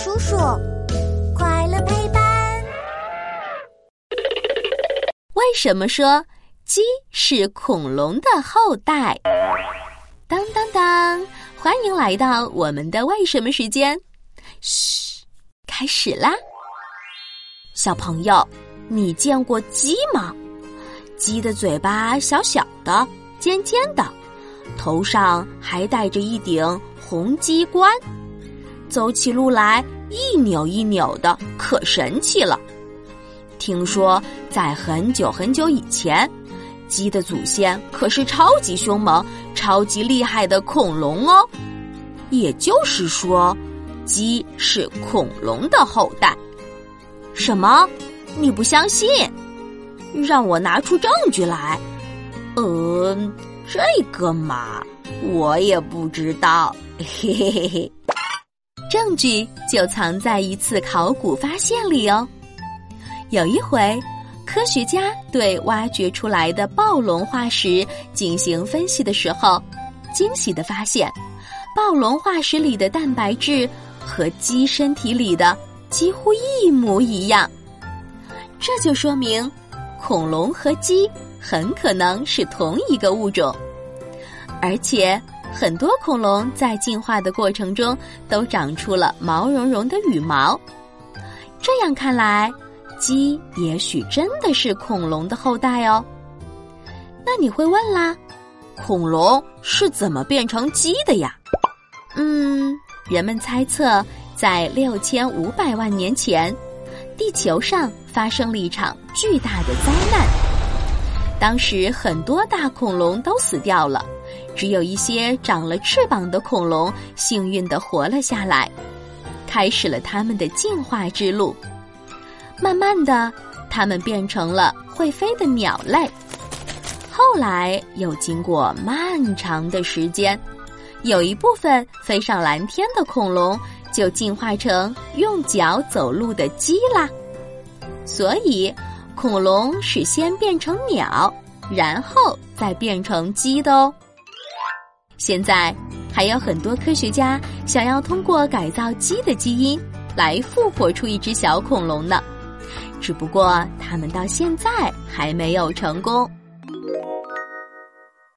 叔叔，快乐陪伴。为什么说鸡是恐龙的后代？当当当！欢迎来到我们的为什么时间。嘘，开始啦！小朋友，你见过鸡吗？鸡的嘴巴小小的、尖尖的，头上还戴着一顶红鸡冠。走起路来一扭一扭的，可神气了。听说在很久很久以前，鸡的祖先可是超级凶猛、超级厉害的恐龙哦。也就是说，鸡是恐龙的后代。什么？你不相信？让我拿出证据来。呃，这个嘛，我也不知道。嘿嘿嘿嘿。证据就藏在一次考古发现里哦。有一回，科学家对挖掘出来的暴龙化石进行分析的时候，惊喜的发现，暴龙化石里的蛋白质和鸡身体里的几乎一模一样。这就说明，恐龙和鸡很可能是同一个物种，而且。很多恐龙在进化的过程中都长出了毛茸茸的羽毛，这样看来，鸡也许真的是恐龙的后代哦。那你会问啦，恐龙是怎么变成鸡的呀？嗯，人们猜测，在六千五百万年前，地球上发生了一场巨大的灾难，当时很多大恐龙都死掉了。只有一些长了翅膀的恐龙幸运的活了下来，开始了他们的进化之路。慢慢的，它们变成了会飞的鸟类。后来又经过漫长的时间，有一部分飞上蓝天的恐龙就进化成用脚走路的鸡啦。所以，恐龙是先变成鸟，然后再变成鸡的哦。现在还有很多科学家想要通过改造鸡的基因来复活出一只小恐龙呢，只不过他们到现在还没有成功。